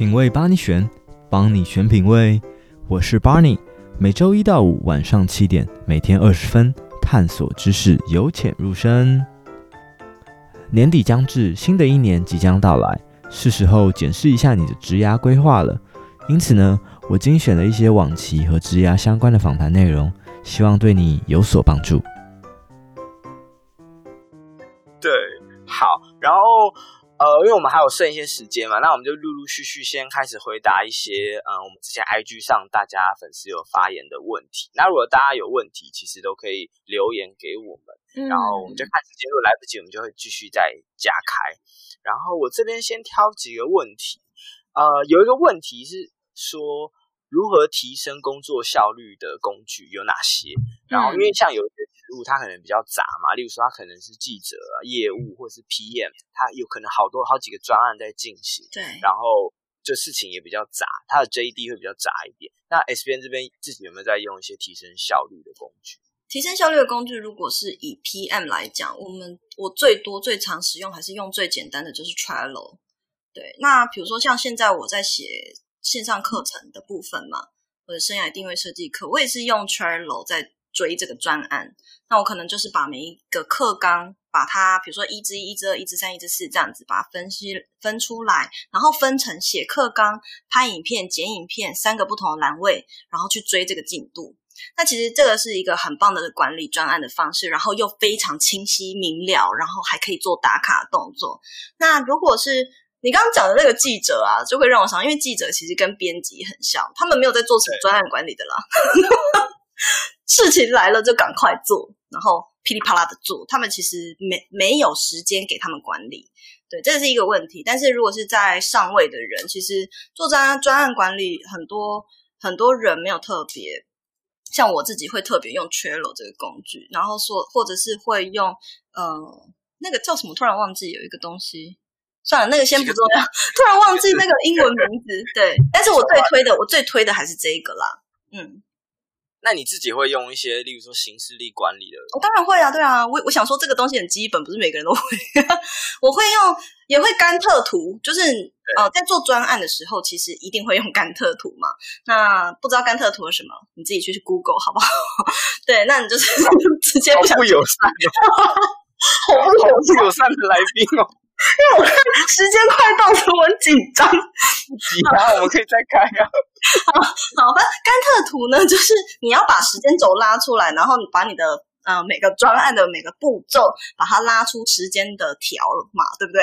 品味帮你选，帮你选品味。我是 Barney，每周一到五晚上七点，每天二十分，探索知识，由浅入深。年底将至，新的一年即将到来，是时候检视一下你的职涯规划了。因此呢，我精选了一些往期和职涯相关的访谈内容，希望对你有所帮助。对，好，然后。呃，因为我们还有剩一些时间嘛，那我们就陆陆续续先开始回答一些，嗯、呃，我们之前 IG 上大家粉丝有发言的问题。那如果大家有问题，其实都可以留言给我们，嗯、然后我们就看时间，如果来不及，我们就会继续再加开。然后我这边先挑几个问题，呃，有一个问题是说，如何提升工作效率的工具有哪些？然后因为像有一些职务，它可能比较杂嘛，例如说它可能是记者、啊、业务或是 PM，它有可能好多好几个专案在进行。对。然后这事情也比较杂，它的 JD 会比较杂一点。那 S 编这边自己有没有在用一些提升效率的工具？提升效率的工具，如果是以 PM 来讲，我们我最多最常使用还是用最简单的，就是 Trello。对。那比如说像现在我在写。线上课程的部分嘛，我的生涯定位设计课，我也是用 Trello 在追这个专案。那我可能就是把每一个课纲，把它比如说一至一、一至二、一至三、一至四这样子，把它分析分出来，然后分成写课纲、拍影片、剪影片三个不同的栏位，然后去追这个进度。那其实这个是一个很棒的管理专案的方式，然后又非常清晰明了，然后还可以做打卡动作。那如果是你刚刚讲的那个记者啊，就会让我想，因为记者其实跟编辑很像，他们没有在做什么专案管理的啦，事情来了就赶快做，然后噼里啪啦的做，他们其实没没有时间给他们管理，对，这是一个问题。但是如果是在上位的人，其实做专案专案管理，很多很多人没有特别，像我自己会特别用 Trello 这个工具，然后说或者是会用呃那个叫什么，突然忘记有一个东西。算了，那个先不重要。突然忘记那个英文名字，对。但是我最推的，我最推的还是这个啦。嗯，那你自己会用一些，例如说行事力管理的？我、哦、当然会啊，对啊。我我想说这个东西很基本，不是每个人都会。我会用，也会甘特图，就是呃，在做专案的时候，其实一定会用甘特图嘛。那不知道甘特图是什么，你自己去 Google 好不好？对，那你就是直接不想不友善，好不不友善的来宾哦。因为我看时间快到了，我很紧张。不急啊，我们可以再开啊。好，好吧。甘特图呢，就是你要把时间轴拉出来，然后你把你的呃每个专案的每个步骤，把它拉出时间的条码，对不对？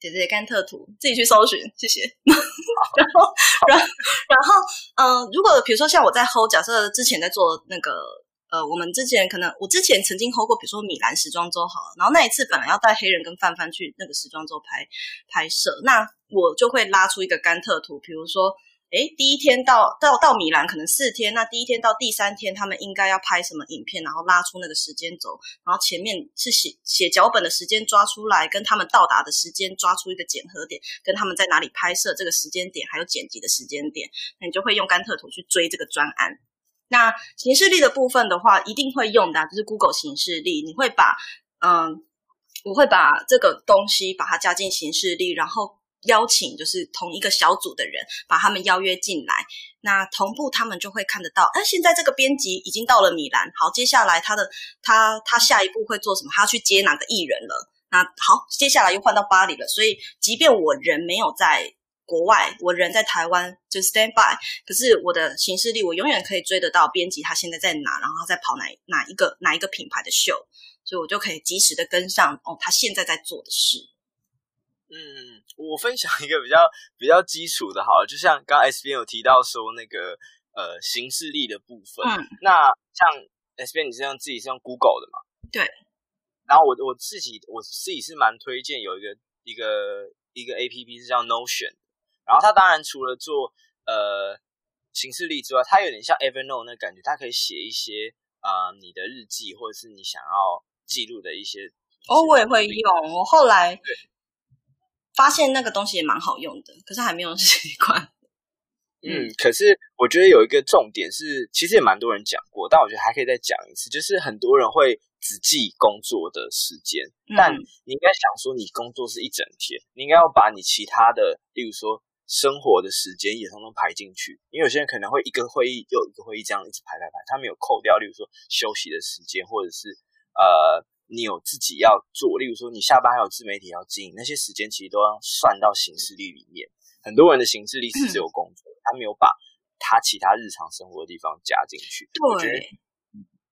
对对，甘特图自己去搜寻，谢谢。然后，然后，然后，嗯、呃，如果比如说像我在 hold，假设之前在做那个。呃，我们之前可能我之前曾经 hold 过，比如说米兰时装周好了，然后那一次本来要带黑人跟范范去那个时装周拍拍摄，那我就会拉出一个甘特图，比如说，诶，第一天到到到米兰可能四天，那第一天到第三天他们应该要拍什么影片，然后拉出那个时间轴，然后前面是写写脚本的时间抓出来，跟他们到达的时间抓出一个检核点，跟他们在哪里拍摄这个时间点，还有剪辑的时间点，那你就会用甘特图去追这个专案。那形式力的部分的话，一定会用的，就是 Google 形式力。你会把，嗯，我会把这个东西把它加进形式力，然后邀请就是同一个小组的人，把他们邀约进来。那同步他们就会看得到，哎，现在这个编辑已经到了米兰，好，接下来他的他他下一步会做什么？他要去接哪个艺人了？那好，接下来又换到巴黎了。所以，即便我人没有在。国外，我人在台湾就 stand by，可是我的行事历我永远可以追得到编辑他现在在哪，然后他在跑哪哪一个哪一个品牌的秀，所以我就可以及时的跟上哦，他现在在做的事。嗯，我分享一个比较比较基础的，好了，就像刚刚 S 编有提到说那个呃行事历的部分，嗯，那像 S 编你是用自己是用 Google 的嘛？对。然后我我自己我自己是蛮推荐有一个一个一个 APP 是叫 Notion。然后他当然除了做呃行事历之外，他有点像 Evernote 那感觉，他可以写一些啊、呃、你的日记或者是你想要记录的一些。哦，我也会用。我后来发现那个东西也蛮好用的，可是还没有习惯。嗯，可是我觉得有一个重点是，其实也蛮多人讲过，但我觉得还可以再讲一次，就是很多人会只记工作的时间，嗯、但你应该想说，你工作是一整天，你应该要把你其他的，例如说。生活的时间也通通排进去。因为有些人可能会一个会议又一个会议这样一直排排排，他没有扣掉，例如说休息的时间，或者是呃。你有自己要做，例如说你下班还有自媒体要经营，那些时间其实都要算到行事历里面。很多人的行事历是只有工作，他没有把他其他日常生活的地方加进去。对，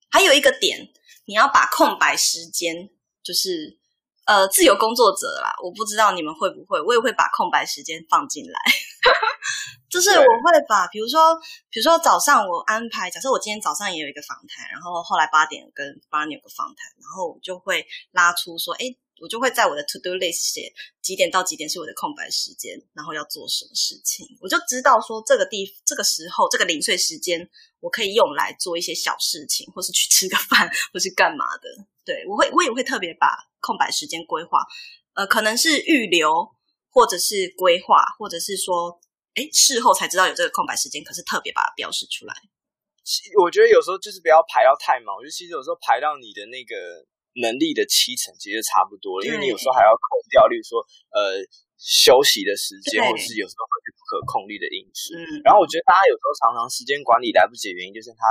还有一个点，你要把空白时间，就是呃自由工作者啦，我不知道你们会不会，我也会把空白时间放进来。就是我会把，比如说，比如说早上我安排，假设我今天早上也有一个访谈，然后后来八点跟八点有个访谈，然后我就会拉出说，哎，我就会在我的 to do list 写几点到几点是我的空白时间，然后要做什么事情，我就知道说这个地这个时候这个零碎时间我可以用来做一些小事情，或是去吃个饭，或是干嘛的。对，我会我也会特别把空白时间规划，呃，可能是预留，或者是规划，或者是说。哎，事后才知道有这个空白时间，可是特别把它标示出来。我觉得有时候就是不要排到太忙，我觉得其实有时候排到你的那个能力的七成，其实就差不多了。因为你有时候还要扣掉，例如说呃休息的时间，或者是有时候会不可控力的因素。嗯。然后我觉得大家有时候常常时间管理来不及的原因，就是他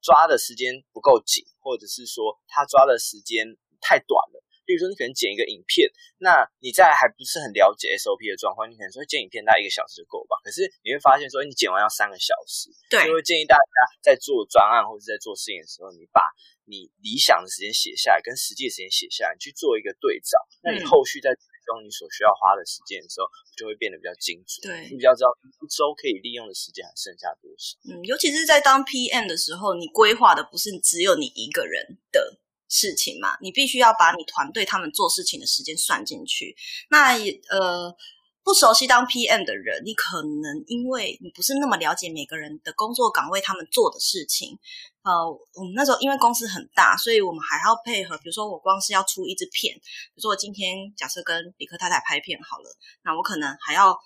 抓的时间不够紧，或者是说他抓的时间太短了。例如说，你可能剪一个影片，那你在还不是很了解 SOP 的状况，你可能说剪影片大概一个小时就够吧。可是你会发现说，你剪完要三个小时，对，就会建议大家在做专案或者在做事情的时候，你把你理想的时间写下来，跟实际的时间写下来，你去做一个对照。那你后续在追踪你所需要花的时间的时候，就会变得比较精准，对，你比较知道一周可以利用的时间还剩下多少。嗯，尤其是在当 PM 的时候，你规划的不是只有你一个人的。事情嘛，你必须要把你团队他们做事情的时间算进去。那也呃，不熟悉当 PM 的人，你可能因为你不是那么了解每个人的工作岗位，他们做的事情。呃，我们那时候因为公司很大，所以我们还要配合。比如说，我光是要出一支片，比如说我今天假设跟理科太太拍片好了，那我可能还要。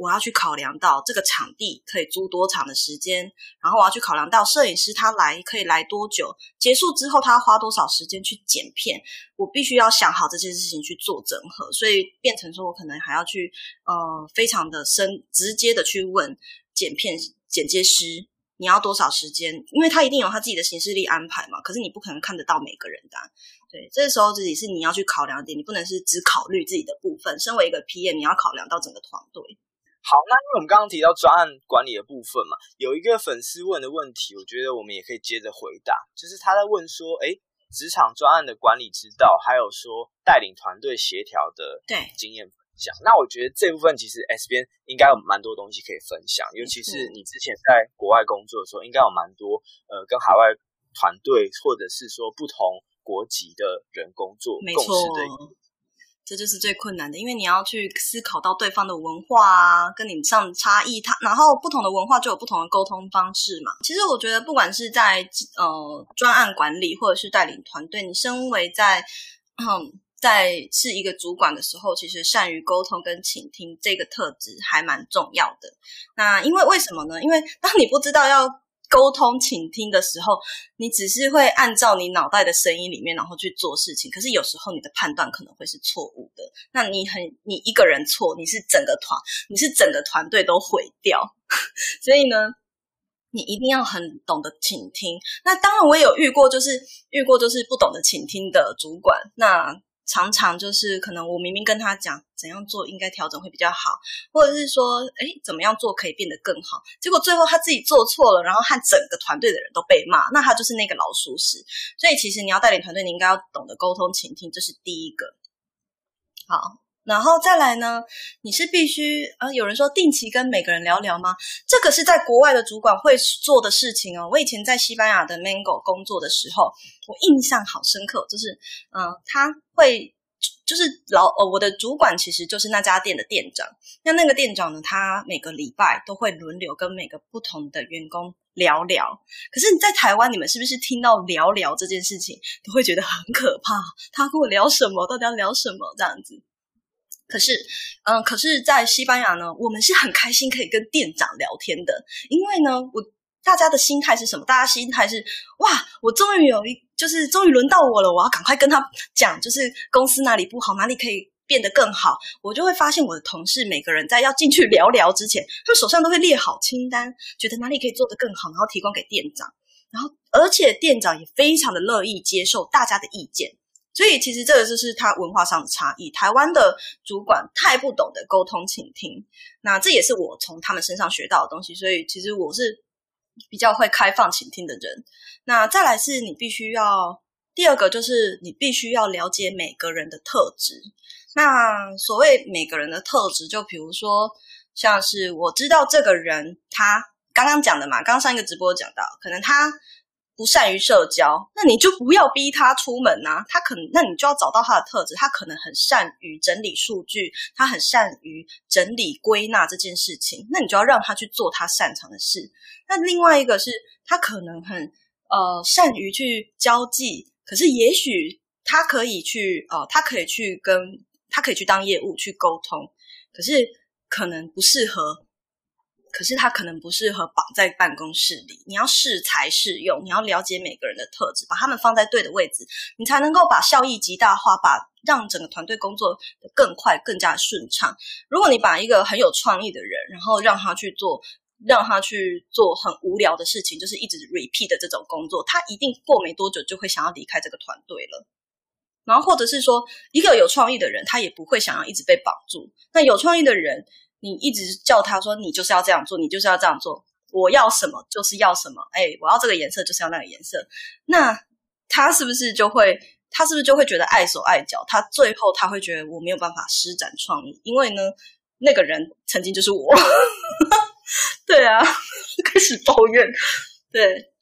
我要去考量到这个场地可以租多长的时间，然后我要去考量到摄影师他来可以来多久，结束之后他花多少时间去剪片，我必须要想好这些事情去做整合，所以变成说我可能还要去呃非常的深直接的去问剪片剪接师你要多少时间，因为他一定有他自己的行事历安排嘛，可是你不可能看得到每个人的啊，对，这时候自己是你要去考量的点，你不能是只考虑自己的部分，身为一个 PM 你要考量到整个团队。好，那因为我们刚刚提到专案管理的部分嘛，有一个粉丝问的问题，我觉得我们也可以接着回答，就是他在问说，诶，职场专案的管理之道，还有说带领团队协调的经验分享。那我觉得这部分其实 S 边应该有蛮多东西可以分享，尤其是你之前在国外工作的时候，应该有蛮多呃跟海外团队或者是说不同国籍的人工作共事的。这就是最困难的，因为你要去思考到对方的文化啊，跟你上差异，他然后不同的文化就有不同的沟通方式嘛。其实我觉得，不管是在呃专案管理，或者是带领团队，你身为在嗯在是一个主管的时候，其实善于沟通跟倾听这个特质还蛮重要的。那因为为什么呢？因为当你不知道要沟通倾听的时候，你只是会按照你脑袋的声音里面，然后去做事情。可是有时候你的判断可能会是错误的。那你很，你一个人错，你是整个团，你是整个团队都毁掉。所以呢，你一定要很懂得倾听。那当然，我也有遇过，就是遇过就是不懂得倾听的主管。那常常就是可能我明明跟他讲怎样做应该调整会比较好，或者是说，诶，怎么样做可以变得更好，结果最后他自己做错了，然后和整个团队的人都被骂，那他就是那个老鼠屎。所以其实你要带领团队，你应该要懂得沟通倾听，这是第一个。好。然后再来呢，你是必须呃，有人说定期跟每个人聊聊吗？这个是在国外的主管会做的事情哦。我以前在西班牙的 Mango 工作的时候，我印象好深刻，就是嗯、他会就是老呃，我的主管其实就是那家店的店长。那那个店长呢，他每个礼拜都会轮流跟每个不同的员工聊聊。可是你在台湾，你们是不是听到聊聊这件事情都会觉得很可怕？他跟我聊什么？到底要聊什么？这样子。可是，嗯，可是，在西班牙呢，我们是很开心可以跟店长聊天的，因为呢，我大家的心态是什么？大家心态是哇，我终于有一，就是终于轮到我了，我要赶快跟他讲，就是公司哪里不好，哪里可以变得更好，我就会发现我的同事每个人在要进去聊聊之前，他们手上都会列好清单，觉得哪里可以做得更好，然后提供给店长。然后，而且店长也非常的乐意接受大家的意见。所以，其实这个就是他文化上的差异。台湾的主管太不懂得沟通倾听，那这也是我从他们身上学到的东西。所以，其实我是比较会开放倾听的人。那再来是你必须要，第二个就是你必须要了解每个人的特质。那所谓每个人的特质，就比如说，像是我知道这个人，他刚刚讲的嘛，刚上一个直播讲到，可能他不善于社交，那你就不要逼他出门呐、啊。他可能，那你就要找到他的特质，他可能很善于整理数据，他很善于整理归纳这件事情，那你就要让他去做他擅长的事。那另外一个是，他可能很呃善于去交际，可是也许他可以去呃，他可以去跟。他可以去当业务去沟通，可是可能不适合，可是他可能不适合绑在办公室里。你要适才适用，你要了解每个人的特质，把他们放在对的位置，你才能够把效益极大化，把让整个团队工作更快、更加顺畅。如果你把一个很有创意的人，然后让他去做，让他去做很无聊的事情，就是一直 repeat 的这种工作，他一定过没多久就会想要离开这个团队了。然后，或者是说，一个有创意的人，他也不会想要一直被绑住。那有创意的人，你一直叫他说，你就是要这样做，你就是要这样做，我要什么就是要什么，哎，我要这个颜色就是要那个颜色。那他是不是就会，他是不是就会觉得碍手碍脚？他最后他会觉得我没有办法施展创意，因为呢，那个人曾经就是我。对啊，开始抱怨，对。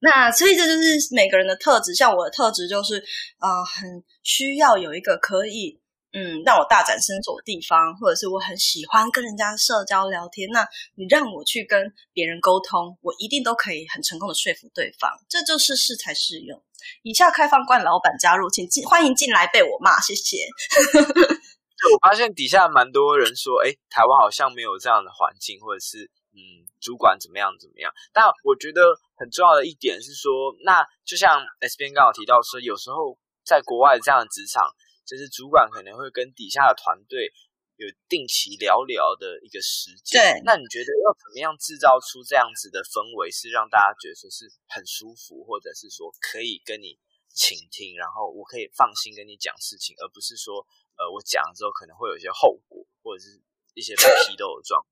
那所以这就是每个人的特质，像我的特质就是，呃，很需要有一个可以，嗯，让我大展身手的地方，或者是我很喜欢跟人家社交聊天。那你让我去跟别人沟通，我一定都可以很成功的说服对方。这就是适才适用。以下开放冠老板加入，请进，欢迎进来被我骂，谢谢。我发现底下蛮多人说，诶，台湾好像没有这样的环境，或者是。嗯，主管怎么样怎么样？但我觉得很重要的一点是说，那就像 S 编刚好提到说，有时候在国外这样的职场，就是主管可能会跟底下的团队有定期聊聊的一个时间。对，那你觉得要怎么样制造出这样子的氛围，是让大家觉得说是很舒服，或者是说可以跟你倾听，然后我可以放心跟你讲事情，而不是说，呃，我讲了之后可能会有一些后果，或者是。一些被批斗的状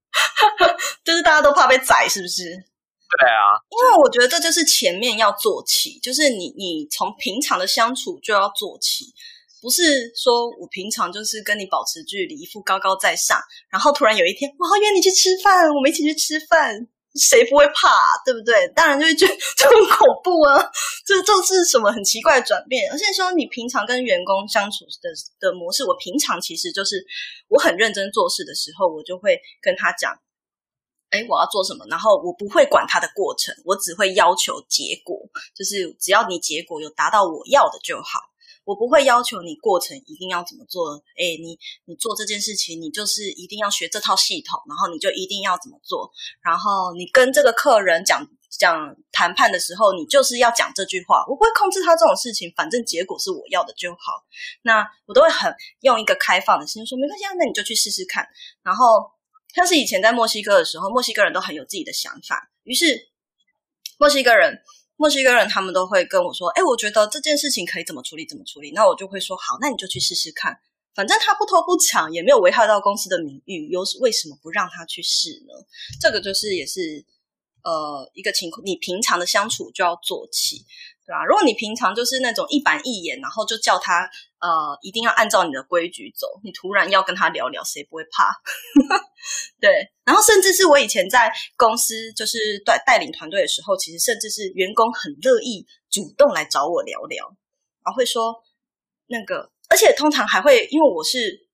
况，就是大家都怕被宰，是不是？对啊，因为我觉得这就是前面要做起，就是你你从平常的相处就要做起，不是说我平常就是跟你保持距离，一副高高在上，然后突然有一天我要约你去吃饭，我们一起去吃饭。谁不会怕啊，对不对？当然就会觉得 这很恐怖啊！这这是什么很奇怪的转变？而且说你平常跟员工相处的的模式，我平常其实就是我很认真做事的时候，我就会跟他讲，哎，我要做什么，然后我不会管他的过程，我只会要求结果，就是只要你结果有达到我要的就好。我不会要求你过程一定要怎么做，哎，你你做这件事情，你就是一定要学这套系统，然后你就一定要怎么做，然后你跟这个客人讲讲谈判的时候，你就是要讲这句话。我不会控制他这种事情，反正结果是我要的就好。那我都会很用一个开放的心说，没关系啊，那你就去试试看。然后像是以前在墨西哥的时候，墨西哥人都很有自己的想法，于是墨西哥人。墨西哥人他们都会跟我说：“哎，我觉得这件事情可以怎么处理，怎么处理。”那我就会说：“好，那你就去试试看，反正他不偷不抢，也没有危害到公司的名誉，又是为什么不让他去试呢？”这个就是也是呃一个情况，你平常的相处就要做起。对吧？如果你平常就是那种一板一眼，然后就叫他呃一定要按照你的规矩走，你突然要跟他聊聊，谁不会怕？对。然后甚至是我以前在公司就是带带领团队的时候，其实甚至是员工很乐意主动来找我聊聊，然后会说那个，而且通常还会因为我是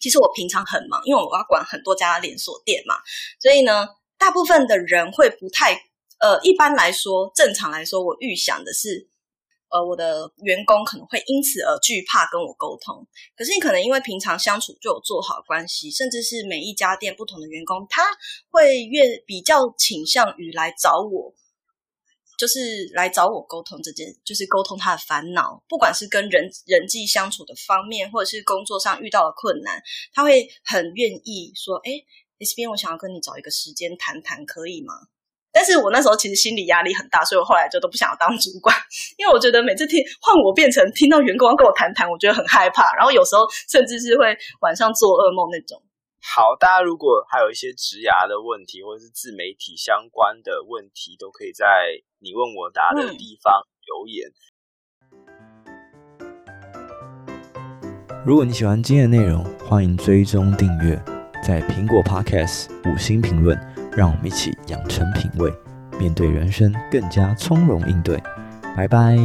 其实我平常很忙，因为我要管很多家连锁店嘛，所以呢，大部分的人会不太。呃，一般来说，正常来说，我预想的是，呃，我的员工可能会因此而惧怕跟我沟通。可是你可能因为平常相处就有做好关系，甚至是每一家店不同的员工，他会越比较倾向于来找我，就是来找我沟通这件，就是沟通他的烦恼，不管是跟人人际相处的方面，或者是工作上遇到的困难，他会很愿意说：“哎，S 编，我想要跟你找一个时间谈谈，可以吗？”但是我那时候其实心理压力很大，所以我后来就都不想要当主管，因为我觉得每次听换我变成听到员工要跟我谈谈，我觉得很害怕，然后有时候甚至是会晚上做噩梦那种。好，大家如果还有一些职涯的问题，或者是自媒体相关的问题，都可以在你问我答的地方留言。嗯、如果你喜欢今天的内容，欢迎追踪订阅，在苹果 Podcast 五星评论，让我们一起养成品味，面对人生更加从容应对。拜拜。